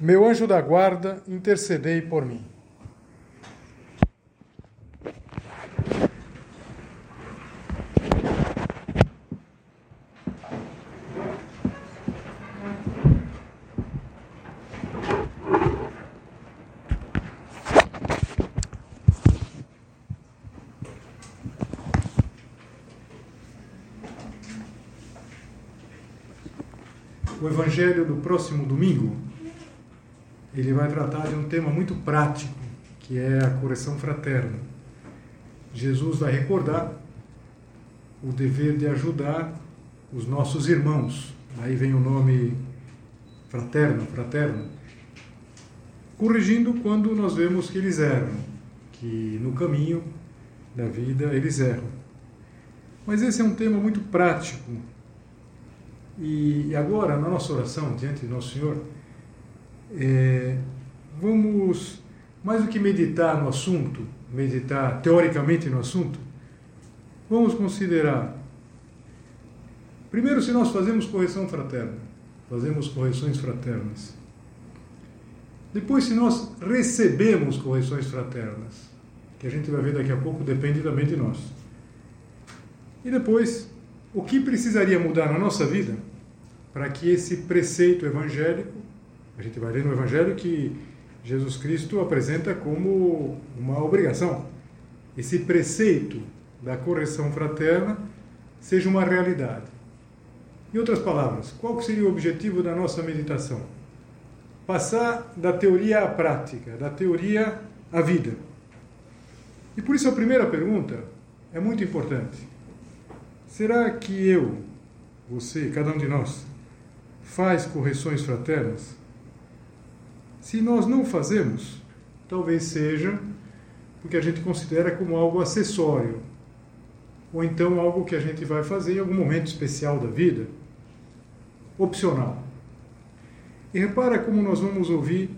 meu anjo da guarda, intercedei por mim. O evangelho do próximo domingo ele vai tratar de um tema muito prático, que é a correção fraterna. Jesus vai recordar o dever de ajudar os nossos irmãos. Aí vem o nome fraterno, fraterno, corrigindo quando nós vemos que eles erram, que no caminho da vida eles erram. Mas esse é um tema muito prático. E agora, na nossa oração diante de Nosso Senhor, é, vamos, mais do que meditar no assunto, meditar teoricamente no assunto, vamos considerar. Primeiro, se nós fazemos correção fraterna, fazemos correções fraternas. Depois, se nós recebemos correções fraternas, que a gente vai ver daqui a pouco, depende também de nós. E depois, o que precisaria mudar na nossa vida para que esse preceito evangélico a gente vai ler no Evangelho que Jesus Cristo apresenta como uma obrigação. Esse preceito da correção fraterna seja uma realidade. Em outras palavras, qual seria o objetivo da nossa meditação? Passar da teoria à prática, da teoria à vida. E por isso a primeira pergunta é muito importante. Será que eu, você, cada um de nós, faz correções fraternas? Se nós não fazemos, talvez seja porque a gente considera como algo acessório, ou então algo que a gente vai fazer em algum momento especial da vida, opcional. E repara como nós vamos ouvir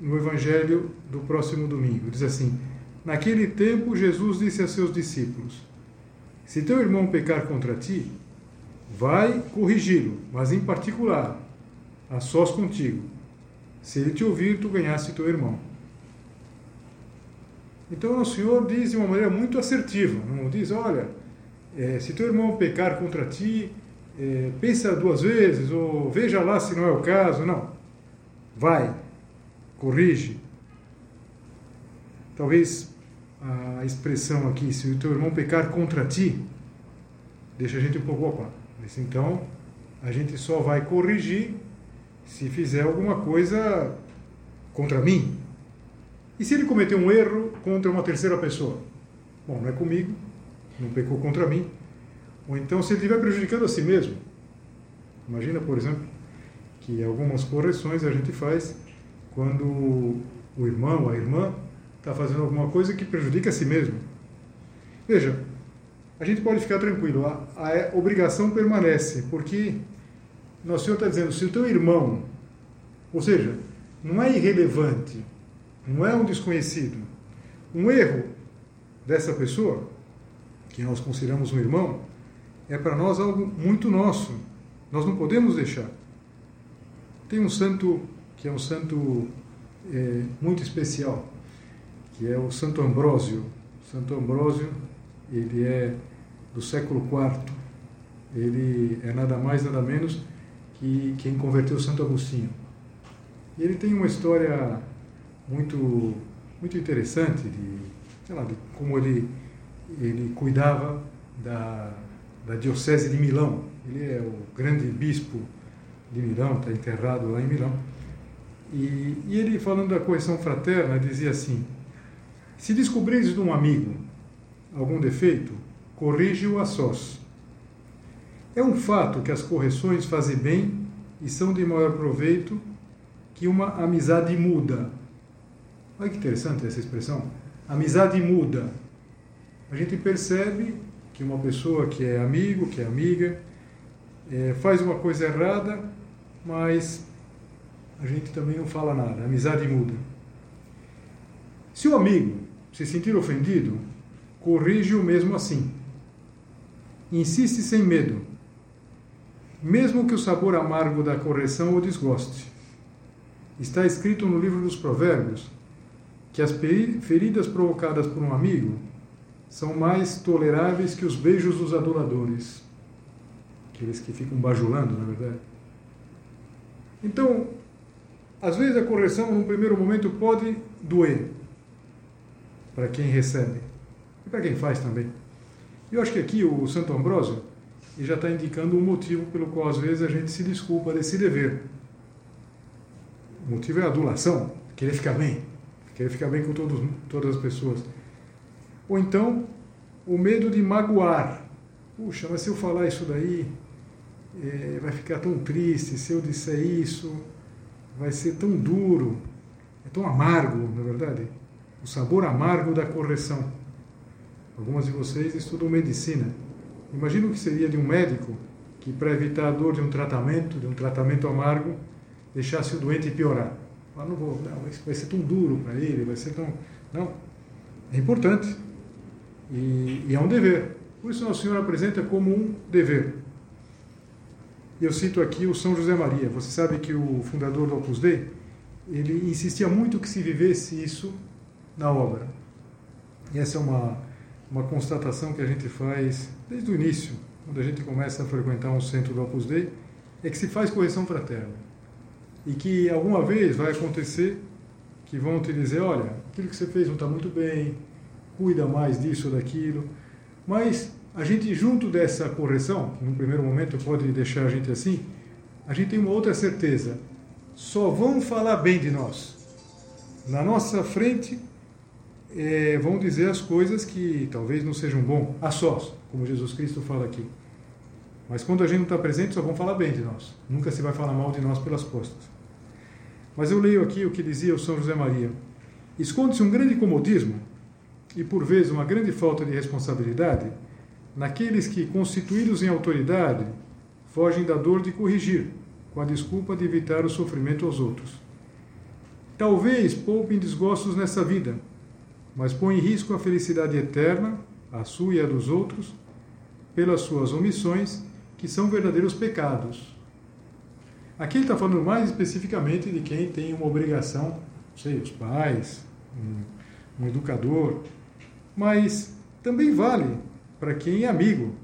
no Evangelho do próximo domingo. Diz assim: Naquele tempo, Jesus disse a seus discípulos: Se teu irmão pecar contra ti, vai corrigi-lo, mas em particular, a sós contigo se ele te ouvir, tu ganhaste teu irmão. Então o Senhor diz de uma maneira muito assertiva, não diz, olha, é, se teu irmão pecar contra ti, é, pensa duas vezes, ou veja lá se não é o caso, não. Vai, corrige. Talvez a expressão aqui, se o teu irmão pecar contra ti, deixa a gente um pouco opa. Mas então, a gente só vai corrigir se fizer alguma coisa contra mim. E se ele cometeu um erro contra uma terceira pessoa? Bom, não é comigo, não pecou contra mim. Ou então, se ele estiver prejudicando a si mesmo. Imagina, por exemplo, que algumas correções a gente faz quando o irmão, a irmã, está fazendo alguma coisa que prejudica a si mesmo. Veja, a gente pode ficar tranquilo, a, a obrigação permanece, porque nosso Senhor está dizendo, se o teu irmão, ou seja, não é irrelevante, não é um desconhecido, um erro dessa pessoa, que nós consideramos um irmão, é para nós algo muito nosso. Nós não podemos deixar. Tem um santo que é um santo é, muito especial, que é o Santo Ambrósio. Santo Ambrósio, ele é do século IV. Ele é nada mais, nada menos que quem converteu Santo Agostinho. E ele tem uma história muito muito interessante de, sei lá, de como ele ele cuidava da, da diocese de Milão. Ele é o grande bispo de Milão, está enterrado lá em Milão. E, e ele, falando da correção fraterna, dizia assim: Se descobrires de um amigo algum defeito, corrige-o a sós é um fato que as correções fazem bem e são de maior proveito que uma amizade muda. Olha que interessante essa expressão. Amizade muda. A gente percebe que uma pessoa que é amigo, que é amiga, é, faz uma coisa errada, mas a gente também não fala nada. Amizade muda. Se o amigo se sentir ofendido, corrige-o mesmo assim. Insiste sem medo, mesmo que o sabor amargo da correção o desgoste. Está escrito no livro dos Provérbios que as feridas provocadas por um amigo são mais toleráveis que os beijos dos adoradores, aqueles que ficam bajulando, na verdade. Então, às vezes a correção, num primeiro momento, pode doer para quem recebe e para quem faz também. Eu acho que aqui o Santo Ambrósio já está indicando um motivo pelo qual às vezes a gente se desculpa desse dever. O motivo é a adulação, querer ficar bem, querer ficar bem com todos, todas as pessoas. Ou então, o medo de magoar. Puxa, mas se eu falar isso daí, é, vai ficar tão triste. Se eu disser isso, vai ser tão duro, é tão amargo, na é verdade. O sabor amargo da correção. Algumas de vocês estudam medicina. Imagina o que seria de um médico que, para evitar a dor de um tratamento, de um tratamento amargo, deixasse o doente piorar. Ah, não vou, não, vai ser tão duro para ele, vai ser tão. Não. É importante. E, e é um dever. Por isso, Nosso Senhor apresenta como um dever. E eu cito aqui o São José Maria. Você sabe que o fundador do Opus Dei, ele insistia muito que se vivesse isso na obra. E essa é uma, uma constatação que a gente faz desde o início, quando a gente começa a frequentar um centro do Opus Dei, é que se faz correção fraterna e que alguma vez vai acontecer que vão te dizer, olha, aquilo que você fez não está muito bem, cuida mais disso ou daquilo. Mas a gente, junto dessa correção, que num primeiro momento pode deixar a gente assim, a gente tem uma outra certeza. Só vão falar bem de nós. Na nossa frente, é, vão dizer as coisas que talvez não sejam bom, a sós, como Jesus Cristo fala aqui. Mas quando a gente não está presente, só vão falar bem de nós. Nunca se vai falar mal de nós pelas costas. Mas eu leio aqui o que dizia o São José Maria. Esconde-se um grande comodismo e, por vezes, uma grande falta de responsabilidade naqueles que, constituídos em autoridade, fogem da dor de corrigir, com a desculpa de evitar o sofrimento aos outros. Talvez poupem desgostos nessa vida, mas põem em risco a felicidade eterna, a sua e a dos outros, pelas suas omissões, que são verdadeiros pecados Aqui ele está falando mais especificamente de quem tem uma obrigação, não sei, os pais, um, um educador, mas também vale para quem é amigo.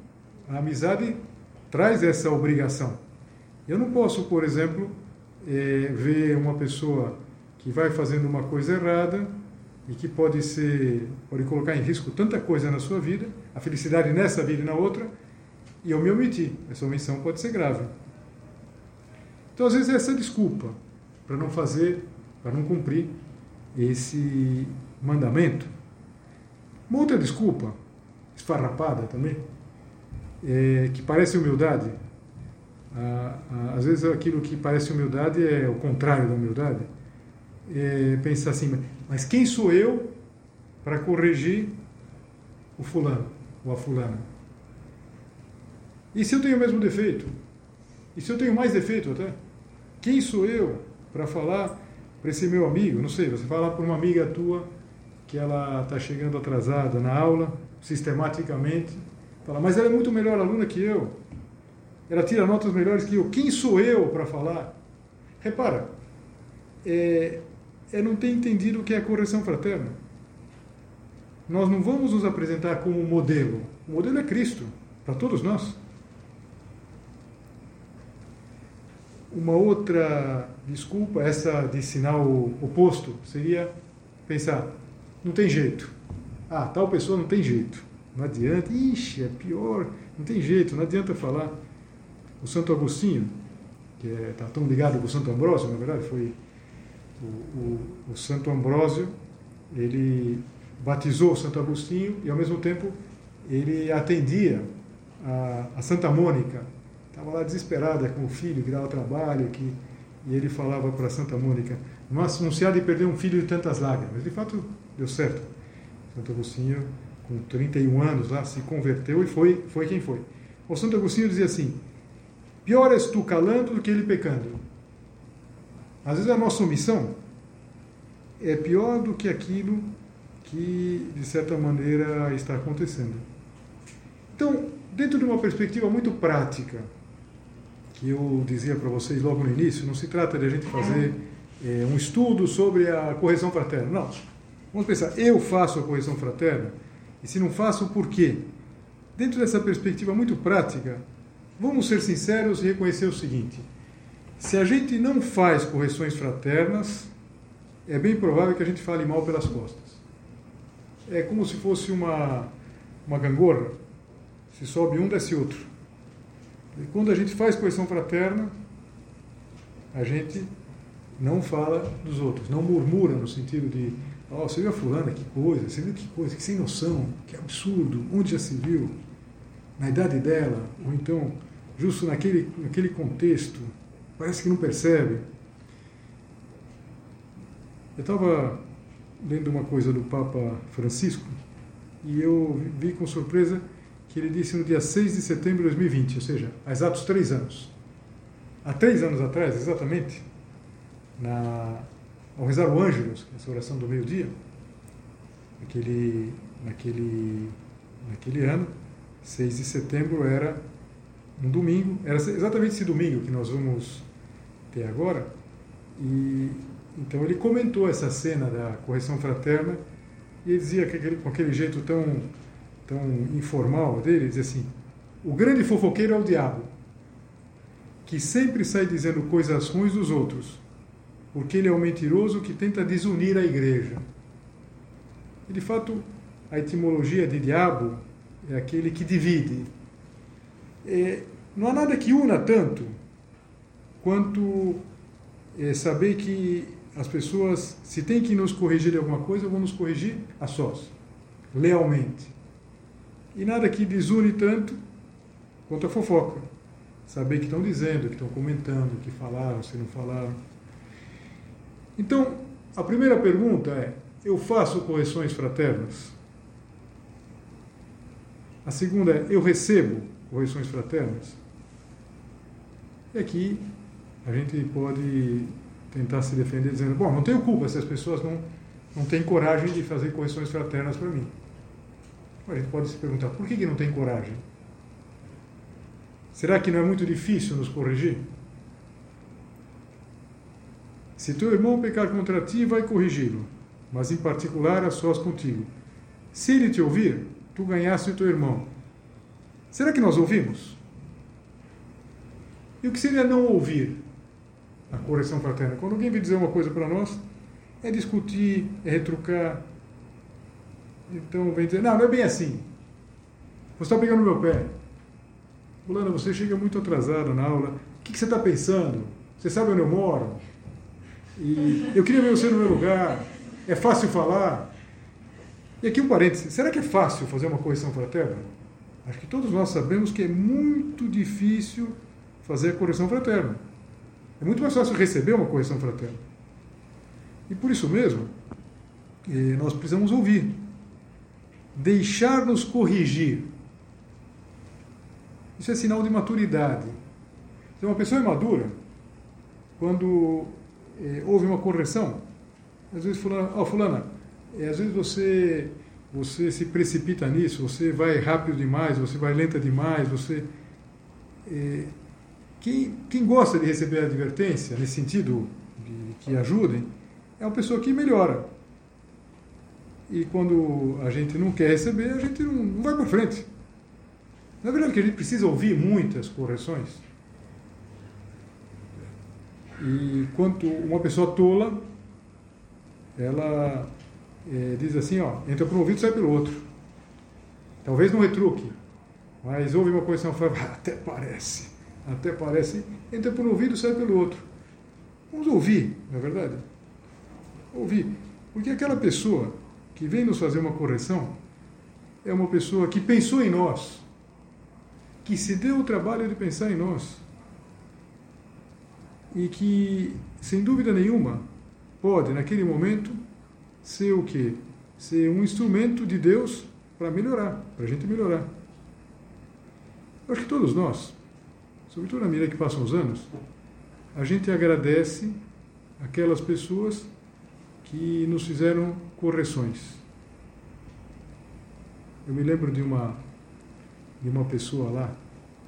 A amizade traz essa obrigação. Eu não posso, por exemplo, é, ver uma pessoa que vai fazendo uma coisa errada e que pode ser pode colocar em risco tanta coisa na sua vida, a felicidade nessa vida e na outra, e eu me omitir. Essa omissão pode ser grave. Então, às vezes, essa é desculpa para não fazer, para não cumprir esse mandamento. Uma outra desculpa, esfarrapada também, é, que parece humildade. às vezes, aquilo que parece humildade é o contrário da humildade. É pensar assim, mas quem sou eu para corrigir o fulano ou a fulana? E se eu tenho o mesmo defeito? E se eu tenho mais defeito até? Quem sou eu para falar para esse meu amigo? Não sei, você fala para uma amiga tua que ela está chegando atrasada na aula, sistematicamente, fala, mas ela é muito melhor aluna que eu, ela tira notas melhores que eu, quem sou eu para falar? Repara, é, é não ter entendido o que é correção fraterna. Nós não vamos nos apresentar como modelo. O modelo é Cristo, para todos nós. Uma outra desculpa, essa de sinal oposto, seria pensar: não tem jeito. Ah, tal pessoa não tem jeito. Não adianta. Ixi, é pior. Não tem jeito, não adianta falar. O Santo Agostinho, que está é, tá tão ligado com o Santo Ambrósio, na verdade, foi o, o, o Santo Ambrósio, ele batizou o Santo Agostinho e, ao mesmo tempo, ele atendia a, a Santa Mônica, estava lá desesperada com o filho que dava trabalho, que, e ele falava para Santa Mônica: não se há de perder um filho de tantas lágrimas. De fato, deu certo. Santo Agostinho, com 31 anos lá, se converteu e foi, foi quem foi. O Santo Agostinho dizia assim: pior és tu calando do que ele pecando. Às vezes a nossa omissão é pior do que aquilo que, de certa maneira, está acontecendo. Então, dentro de uma perspectiva muito prática, que eu dizia para vocês logo no início, não se trata de a gente fazer é, um estudo sobre a correção fraterna. Não. Vamos pensar, eu faço a correção fraterna? E se não faço, por quê? Dentro dessa perspectiva muito prática, vamos ser sinceros e reconhecer o seguinte: se a gente não faz correções fraternas, é bem provável que a gente fale mal pelas costas. É como se fosse uma, uma gangorra. Se sobe um, desce outro. E quando a gente faz correção fraterna, a gente não fala dos outros, não murmura no sentido de, ó, oh, você viu a fulana, que coisa, você viu que coisa, que sem noção, que absurdo, onde já se viu, na idade dela, ou então, justo naquele, naquele contexto, parece que não percebe. Eu estava lendo uma coisa do Papa Francisco e eu vi com surpresa que ele disse no dia 6 de setembro de 2020, ou seja, há exatos três anos. Há três anos atrás, exatamente, na, ao rezar o Ângelus, essa oração do meio-dia, naquele, naquele, naquele ano, 6 de setembro era um domingo, era exatamente esse domingo que nós vamos ter agora, e então ele comentou essa cena da correção fraterna e ele dizia que aquele, com aquele jeito tão, tão informal dele, dizia assim, o grande fofoqueiro é o diabo, que sempre sai dizendo coisas ruins dos outros, porque ele é o mentiroso que tenta desunir a igreja. E de fato, a etimologia de diabo é aquele que divide. É, não há nada que una tanto quanto é, saber que as pessoas, se tem que nos corrigir de alguma coisa, vão nos corrigir a sós, lealmente. E nada que desune tanto quanto a fofoca. Saber que estão dizendo, que estão comentando, que falaram, se não falaram. Então, a primeira pergunta é: eu faço correções fraternas? A segunda é: eu recebo correções fraternas? E aqui a gente pode tentar se defender dizendo: bom, não tenho culpa se as pessoas não, não têm coragem de fazer correções fraternas para mim. A gente pode se perguntar: por que, que não tem coragem? Será que não é muito difícil nos corrigir? Se teu irmão pecar contra ti, vai corrigi-lo, mas em particular a sós contigo. Se ele te ouvir, tu ganhaste o teu irmão. Será que nós ouvimos? E o que seria não ouvir a correção fraterna? Quando alguém vem dizer uma coisa para nós, é discutir, é retrucar. Então vem dizer, não, não é bem assim. Você está pegando meu pé. Fulano, você chega muito atrasado na aula. O que, que você está pensando? Você sabe onde eu moro? E eu queria ver você no meu lugar. É fácil falar. E aqui um parêntese: será que é fácil fazer uma correção fraterna? Acho que todos nós sabemos que é muito difícil fazer correção fraterna. É muito mais fácil receber uma correção fraterna. E por isso mesmo, eh, nós precisamos ouvir. Deixar-nos corrigir. Isso é sinal de maturidade. Então, uma pessoa é madura quando é, houve uma correção. Às vezes, fulana, oh, fulana é, às vezes você, você se precipita nisso, você vai rápido demais, você vai lenta demais, você... É, quem, quem gosta de receber advertência, nesse sentido, de, que ajudem, é uma pessoa que melhora. E quando a gente não quer receber, a gente não, não vai para frente. Na verdade, que a gente precisa ouvir muitas correções. E quanto uma pessoa tola, ela é, diz assim, ó, entra por um ouvido e sai pelo outro. Talvez não retruque, mas ouve uma coisa e fala, até parece, até parece, entra por um ouvido e sai pelo outro. Vamos ouvir, não é verdade? Ouvir. Porque aquela pessoa que vem nos fazer uma correção é uma pessoa que pensou em nós, que se deu o trabalho de pensar em nós e que, sem dúvida nenhuma, pode, naquele momento, ser o quê? Ser um instrumento de Deus para melhorar, para a gente melhorar. Eu acho que todos nós, sobretudo na medida que passam os anos, a gente agradece aquelas pessoas que nos fizeram correções. Eu me lembro de uma de uma pessoa lá,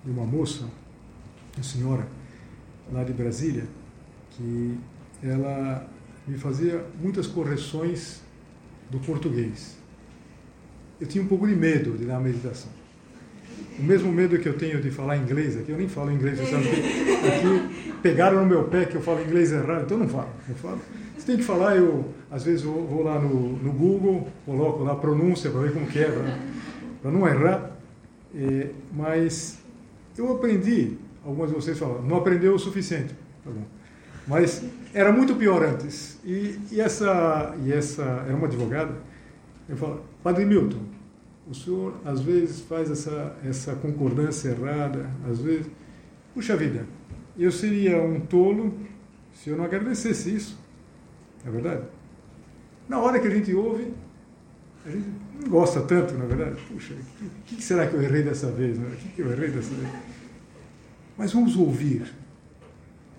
de uma moça, uma senhora lá de Brasília, que ela me fazia muitas correções do português. Eu tinha um pouco de medo de dar a meditação. O mesmo medo que eu tenho de falar inglês aqui, eu nem falo inglês, sabe aqui pegaram no meu pé que eu falo inglês errado, então não falo, não falo. Você tem que falar, eu às vezes vou, vou lá no, no Google, coloco lá a pronúncia para ver como que é, para não errar. É, mas eu aprendi, algumas de vocês falam, não aprendeu o suficiente. Tá bom. Mas era muito pior antes. E, e, essa, e essa era uma advogada. Eu falo, Padre Milton, o senhor às vezes faz essa, essa concordância errada, às vezes. Puxa vida, eu seria um tolo se eu não agradecesse isso. É verdade? Na hora que a gente ouve, a gente não gosta tanto, na verdade. Puxa, o que, que, será que eu errei dessa vez? Né? O que, que eu errei dessa vez? Mas vamos ouvir.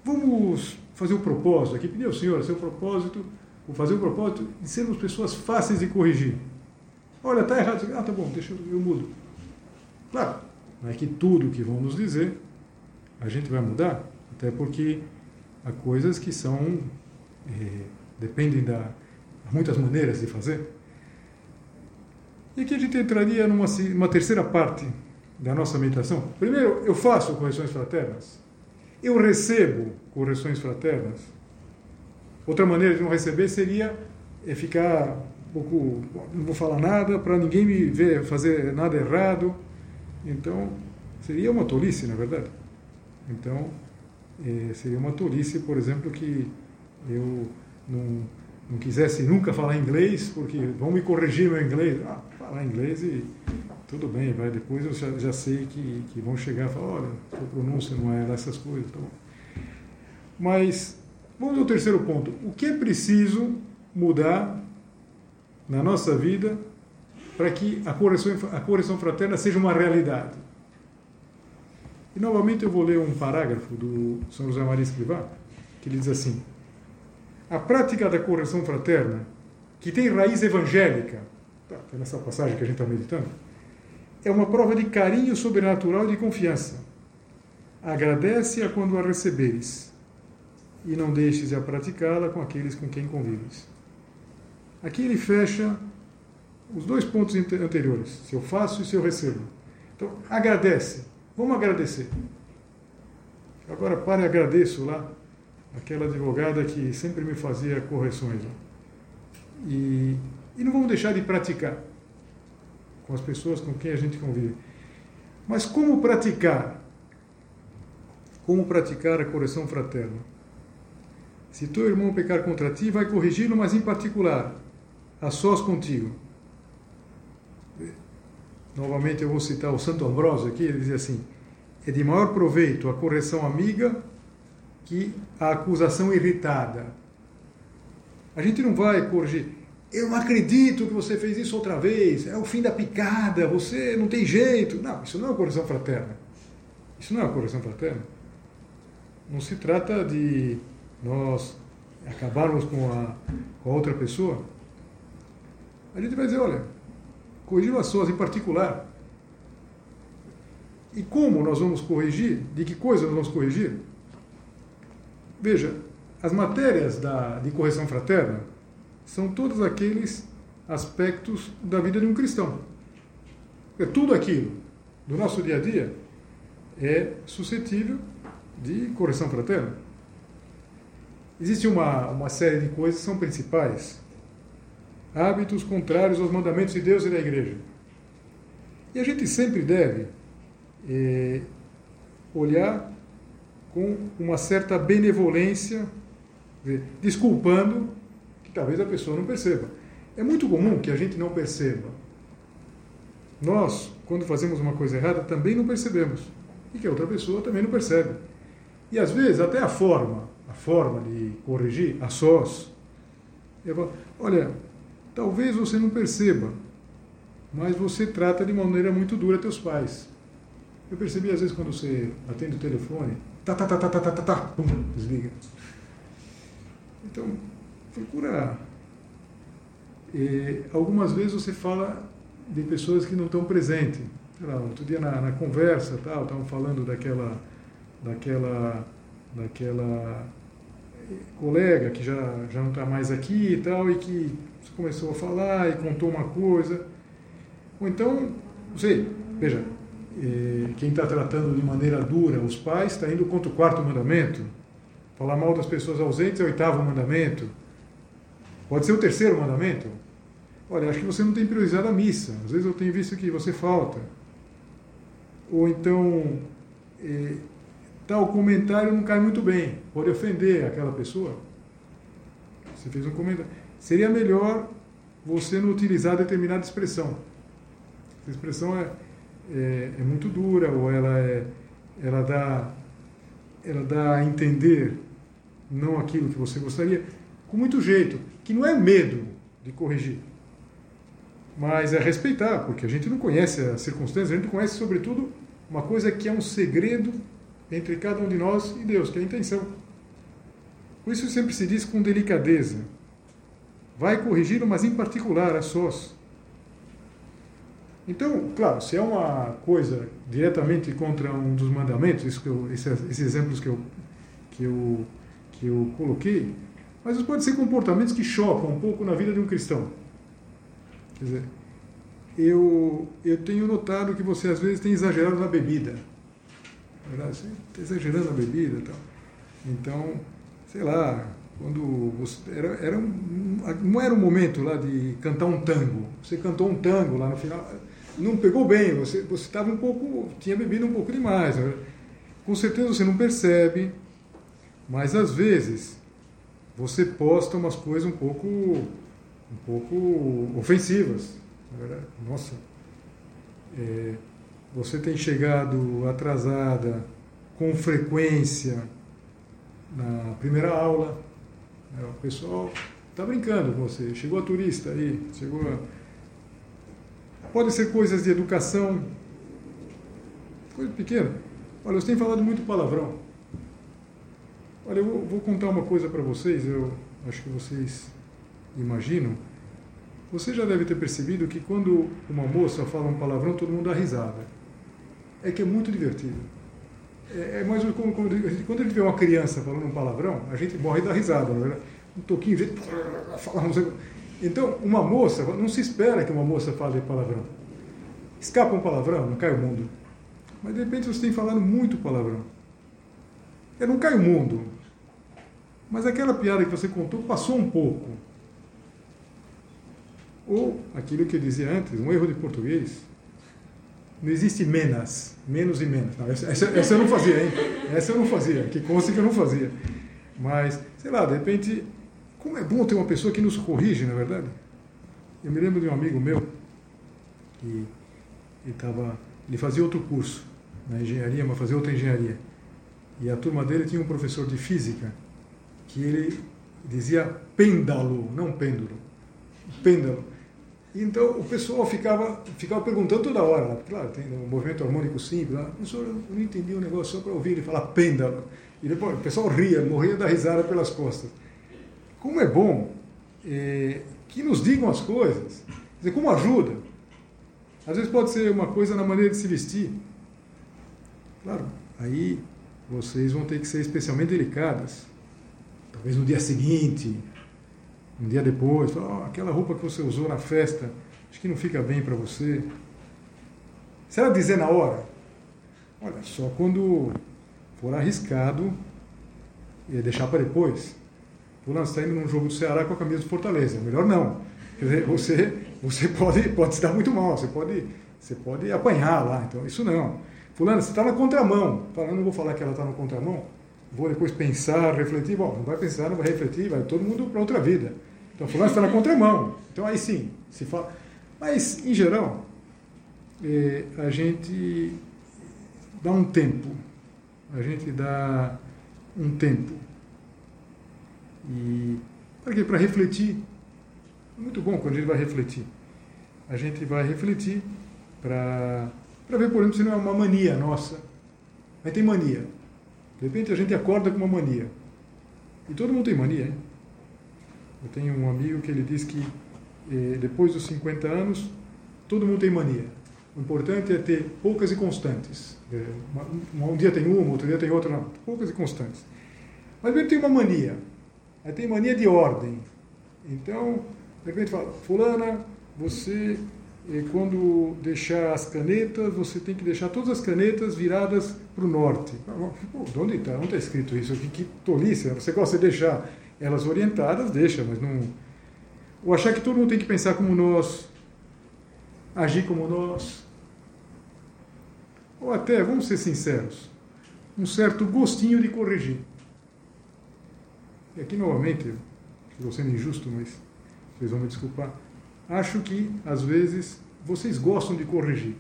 Vamos fazer o propósito aqui, pedir ao Senhor seu propósito, ou fazer o propósito de sermos pessoas fáceis de corrigir. Olha, está errado. Ah, tá bom, deixa eu, eu mudo. Claro, não é que tudo que vão nos dizer a gente vai mudar, até porque há coisas que são. Eh, dependem da. Há muitas maneiras de fazer. E aqui a gente entraria numa uma terceira parte da nossa meditação. Primeiro, eu faço correções fraternas. Eu recebo correções fraternas. Outra maneira de não receber seria é ficar pouco. Não vou falar nada para ninguém me ver fazer nada errado. Então, seria uma tolice, na verdade. Então, é, seria uma tolice, por exemplo, que eu não, não quisesse nunca falar inglês, porque vão me corrigir meu inglês. Ah, falar inglês e tudo bem, vai. Depois eu já, já sei que, que vão chegar e falar: olha, sua pronúncia não é essas coisas. Tá bom. Mas, vamos ao terceiro ponto. O que é preciso mudar na nossa vida para que a correção, a correção fraterna seja uma realidade? E novamente eu vou ler um parágrafo do São José Maria Escrivá, que ele diz assim: A prática da correção fraterna, que tem raiz evangélica, tá, é nessa passagem que a gente está meditando, é uma prova de carinho sobrenatural e de confiança. Agradece-a quando a receberes, e não deixes de a praticá-la com aqueles com quem convives. Aqui ele fecha os dois pontos anteriores, se eu faço e se eu recebo. Então, agradece Vamos agradecer. Agora pare e agradeço lá aquela advogada que sempre me fazia correções. E, e não vamos deixar de praticar com as pessoas com quem a gente convive. Mas como praticar? Como praticar a correção fraterna? Se teu irmão pecar contra ti, vai corrigi-lo, mas em particular, a sós contigo novamente eu vou citar o Santo Ambrósio aqui, ele diz assim: é de maior proveito a correção amiga que a acusação irritada. A gente não vai corrigir. Eu não acredito que você fez isso outra vez. É o fim da picada. Você não tem jeito. Não, isso não é correção fraterna. Isso não é correção fraterna. Não se trata de nós acabarmos com a, com a outra pessoa. A gente vai dizer, olha, corrigindo as suas em particular. E como nós vamos corrigir? De que coisa nós vamos corrigir? Veja, as matérias da, de correção fraterna são todos aqueles aspectos da vida de um cristão. É tudo aquilo do nosso dia a dia é suscetível de correção fraterna. Existe uma, uma série de coisas que são principais hábitos contrários aos mandamentos de Deus e da igreja. E a gente sempre deve é, olhar com uma certa benevolência, desculpando talvez a pessoa não perceba. É muito comum que a gente não perceba. Nós, quando fazemos uma coisa errada, também não percebemos. E que a outra pessoa também não percebe. E às vezes até a forma, a forma de corrigir a sós, Eu falo, olha, talvez você não perceba, mas você trata de maneira muito dura teus pais. Eu percebi às vezes quando você atende o telefone, tá, tá, tá, tá, tá, tá, tá, tá pum, desliga. Então, procura. Algumas vezes você fala de pessoas que não estão presentes. Lá, outro dia na, na conversa, tal, estavam falando daquela, daquela, daquela colega que já, já não está mais aqui e tal, e que começou a falar e contou uma coisa. Ou então, não sei, veja, eh, quem está tratando de maneira dura os pais está indo contra o quarto mandamento. Falar mal das pessoas ausentes é o oitavo mandamento. Pode ser o terceiro mandamento. Olha, acho que você não tem priorizado a missa. Às vezes eu tenho visto que você falta. Ou então, eh, tal comentário não cai muito bem. Pode ofender aquela pessoa. Você fez um comentário. Seria melhor você não utilizar determinada expressão. Essa expressão é, é, é muito dura ou ela, é, ela, dá, ela dá a entender não aquilo que você gostaria, com muito jeito, que não é medo de corrigir, mas é respeitar, porque a gente não conhece as circunstâncias, a gente conhece, sobretudo, uma coisa que é um segredo entre cada um de nós e Deus, que é a intenção. Por isso sempre se diz com delicadeza. Vai corrigi mas em particular a sós. Então, claro, se é uma coisa diretamente contra um dos mandamentos, eu, esses, esses exemplos que eu, que, eu, que eu coloquei, mas pode ser comportamentos que chocam um pouco na vida de um cristão. Quer dizer, eu, eu tenho notado que você às vezes tem exagerado na bebida. Está exagerando na bebida e tal. Então, sei lá, quando você, era, era um, não era o momento lá de cantar um tango. Você cantou um tango lá no final não pegou bem, você estava um pouco, tinha bebido um pouco demais. Com certeza você não percebe, mas às vezes você posta umas coisas um pouco, um pouco ofensivas. Nossa, é, você tem chegado atrasada com frequência na primeira aula. Né? O pessoal está brincando com você. Chegou a turista aí, chegou a Pode ser coisas de educação, coisa pequena. Olha, você tem falado muito palavrão. Olha, eu vou, contar uma coisa para vocês, eu acho que vocês imaginam. Você já deve ter percebido que quando uma moça fala um palavrão, todo mundo dá risada. É que é muito divertido. É, é mais como, como, quando gente vê uma criança falando um palavrão, a gente morre da risada, não é? Um toquinho, de falar então, uma moça, não se espera que uma moça fale palavrão. Escapa um palavrão, não cai o mundo. Mas de repente você tem falando muito palavrão. É, não cai o mundo. Mas aquela piada que você contou passou um pouco. Ou aquilo que eu dizia antes, um erro de português. Não existe menos, menos e menos. Não, essa, essa, eu não fazia, hein? Essa eu não fazia, que consta que eu não fazia. Mas, sei lá, de repente como é bom ter uma pessoa que nos corrige, na é verdade? Eu me lembro de um amigo meu que ele, tava, ele fazia outro curso na engenharia, mas fazia outra engenharia. E a turma dele tinha um professor de física que ele dizia pêndalo, não pêndulo. Pêndalo. Então o pessoal ficava, ficava perguntando toda hora, claro, tem um movimento harmônico simples, lá, professor, eu não entendi o negócio só para ouvir ele falar pêndalo. E depois o pessoal ria, morria da risada pelas costas. Como é bom é, que nos digam as coisas, dizer, como ajuda. Às vezes pode ser uma coisa na maneira de se vestir. Claro, aí vocês vão ter que ser especialmente delicadas. Talvez no dia seguinte, um dia depois, oh, aquela roupa que você usou na festa, acho que não fica bem para você. Se ela dizer na hora, olha, só quando for arriscado, e deixar para depois. Fulano, está indo num jogo do Ceará com a camisa do Fortaleza. Melhor não. Quer dizer, você, você pode, pode se dar muito mal, você pode, você pode apanhar lá. Então, isso não. Fulano, você está na contramão. Fala, não vou falar que ela está na contramão. Vou depois pensar, refletir. Bom, não vai pensar, não vai refletir, vai todo mundo para outra vida. Então, fulano está na contramão. Então, aí sim, se fala. Mas, em geral, é, a gente dá um tempo. A gente dá um tempo e para quê? Para refletir É muito bom quando a gente vai refletir. A gente vai refletir para ver, por exemplo, se não é uma mania nossa. Mas tem mania. De repente a gente acorda com uma mania. E todo mundo tem mania, hein? Eu tenho um amigo que ele diz que eh, depois dos 50 anos, todo mundo tem mania. O importante é ter poucas e constantes. É, uma, um dia tem uma, outro dia tem outra, não. Poucas e constantes. Mas ele tem uma mania. Aí tem mania de ordem. Então, de repente fala, fulana, você, eh, quando deixar as canetas, você tem que deixar todas as canetas viradas para o norte. Pô, onde está? Onde está escrito isso? Que, que tolice. Você gosta de deixar elas orientadas, deixa, mas não... Ou achar que todo mundo tem que pensar como nós, agir como nós. Ou até, vamos ser sinceros, um certo gostinho de corrigir. E aqui, novamente, estou sendo injusto, mas vocês vão me desculpar. Acho que, às vezes, vocês gostam de corrigir.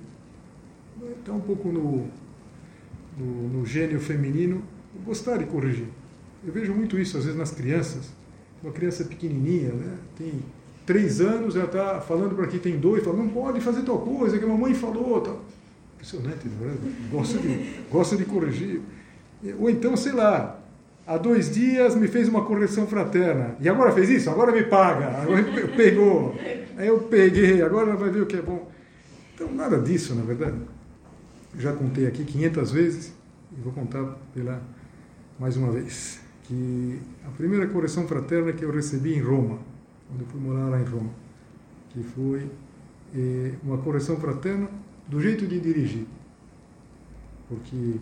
Está um pouco no, no, no gênio feminino gostar de corrigir. Eu vejo muito isso, às vezes, nas crianças. Uma criança pequenininha, né? tem três anos, ela está falando para quem tem dois, fala, não pode fazer tal coisa que a mamãe falou. Tal. Impressionante, não é? Gosta de, gosta de corrigir. Ou então, sei lá, há dois dias me fez uma correção fraterna. E agora fez isso? Agora me paga. Agora pegou. Aí eu peguei, agora vai ver o que é bom. Então, nada disso, na verdade. Já contei aqui 500 vezes e vou contar pela mais uma vez. Que a primeira correção fraterna que eu recebi em Roma, quando eu fui morar lá em Roma, que foi eh, uma correção fraterna do jeito de dirigir. Porque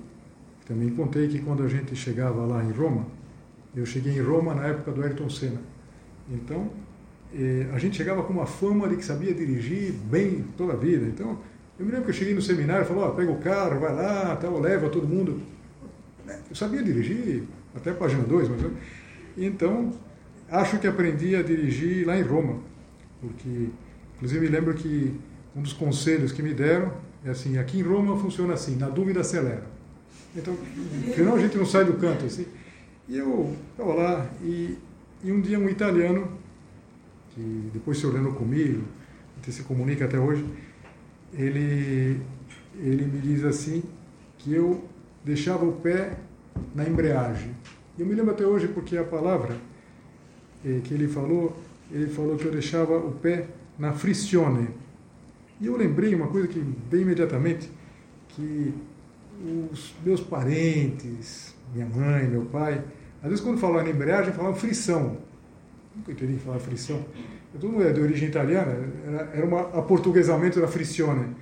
também contei que quando a gente chegava lá em Roma, eu cheguei em Roma na época do Ayrton Senna. Então, eh, a gente chegava com uma fama de que sabia dirigir bem toda a vida. Então, eu me lembro que eu cheguei no seminário e falou, oh, pega o carro, vai lá, tal, leva todo mundo. Eu sabia dirigir, até página 2, mas... Então, acho que aprendi a dirigir lá em Roma. Porque, inclusive, me lembro que um dos conselhos que me deram é assim, aqui em Roma funciona assim, na dúvida acelera. Então, afinal a gente não sai do canto assim. E eu estava lá e, e, um dia um italiano, que depois se ordenou comigo, gente se comunica até hoje, ele, ele me diz assim que eu deixava o pé na embreagem. E eu me lembro até hoje porque a palavra eh, que ele falou, ele falou que eu deixava o pé na frizione. E eu lembrei uma coisa que bem imediatamente, que os meus parentes, minha mãe, meu pai, às vezes quando falavam em embreagem, falavam frição. Nunca entendi falar frição. Todo mundo é de origem italiana, era, era um aportuguesamento da frizione.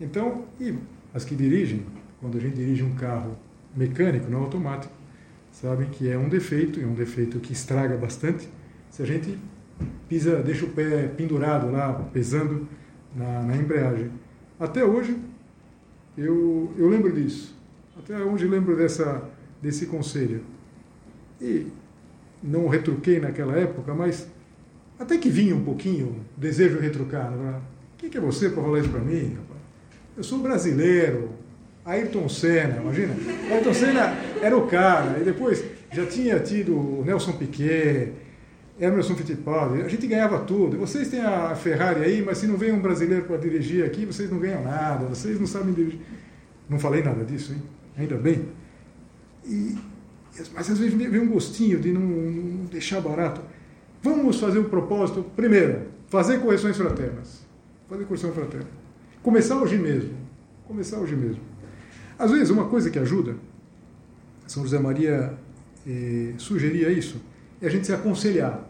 Então, e as que dirigem, quando a gente dirige um carro mecânico, não automático, sabem que é um defeito, é um defeito que estraga bastante, se a gente pisa, deixa o pé pendurado lá, pesando na, na embreagem. Até hoje, eu, eu lembro disso. Até hoje lembro dessa, desse conselho. E não retruquei naquela época, mas até que vinha um pouquinho o desejo de retrucar. Né? Quem que é você para falar isso para mim? Eu sou brasileiro, Ayrton Senna, imagina? Ayrton Senna era o cara, e depois já tinha tido Nelson Piquet, Emerson Fittipaldi, a gente ganhava tudo. Vocês têm a Ferrari aí, mas se não vem um brasileiro para dirigir aqui, vocês não ganham nada, vocês não sabem dirigir. Não falei nada disso, hein? Ainda bem. E, mas às vezes vem um gostinho de não, não deixar barato. Vamos fazer um propósito. Primeiro, fazer correções fraternas. Fazer correção fraterna. Começar hoje mesmo. Começar hoje mesmo. Às vezes, uma coisa que ajuda, São José Maria eh, sugeria isso, é a gente se aconselhar.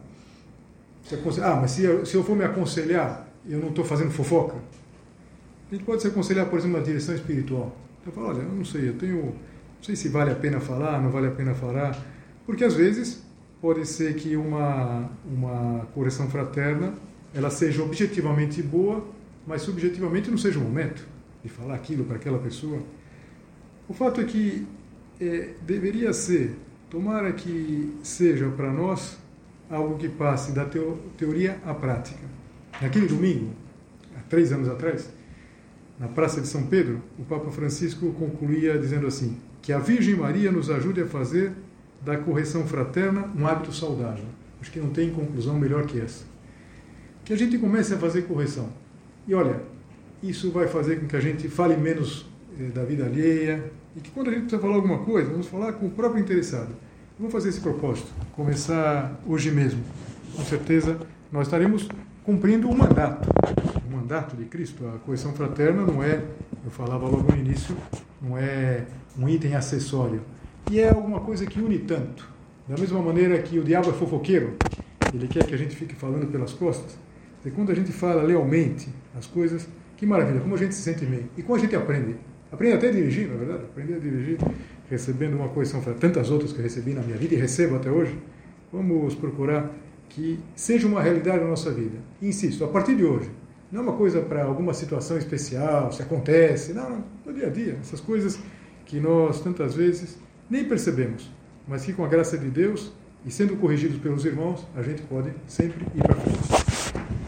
Ah, mas se eu, se eu for me aconselhar, eu não estou fazendo fofoca? A gente pode se aconselhar, por exemplo, na direção espiritual. Então, fala, olha, eu não sei, eu tenho, não sei se vale a pena falar, não vale a pena falar, porque às vezes pode ser que uma, uma correção fraterna ela seja objetivamente boa, mas subjetivamente não seja o momento de falar aquilo para aquela pessoa. O fato é que é, deveria ser Tomara que seja para nós algo que passe da teo, teoria à prática. Naquele domingo, há três anos atrás, na Praça de São Pedro, o Papa Francisco concluía dizendo assim: que a Virgem Maria nos ajude a fazer da correção fraterna um hábito saudável. Acho que não tem conclusão melhor que essa. que a gente comece a fazer correção. E olha, isso vai fazer com que a gente fale menos eh, da vida alheia e que quando a gente precisa falar alguma coisa, vamos falar com o próprio interessado. Vamos fazer esse propósito, começar hoje mesmo. Com certeza nós estaremos cumprindo o mandato, o mandato de Cristo. A coesão fraterna não é, eu falava logo no início, não é um item acessório. E é alguma coisa que une tanto. Da mesma maneira que o diabo é fofoqueiro, ele quer que a gente fique falando pelas costas. E quando a gente fala lealmente as coisas, que maravilha, como a gente se sente bem. E como a gente aprende. Aprende até a dirigir, na é verdade. Aprende a dirigir, recebendo uma coisa, tantas outras que eu recebi na minha vida e recebo até hoje. Vamos procurar que seja uma realidade na nossa vida. insisto, a partir de hoje, não é uma coisa para alguma situação especial, se acontece, não, não, no dia a dia, essas coisas que nós tantas vezes nem percebemos, mas que com a graça de Deus e sendo corrigidos pelos irmãos, a gente pode sempre ir para frente.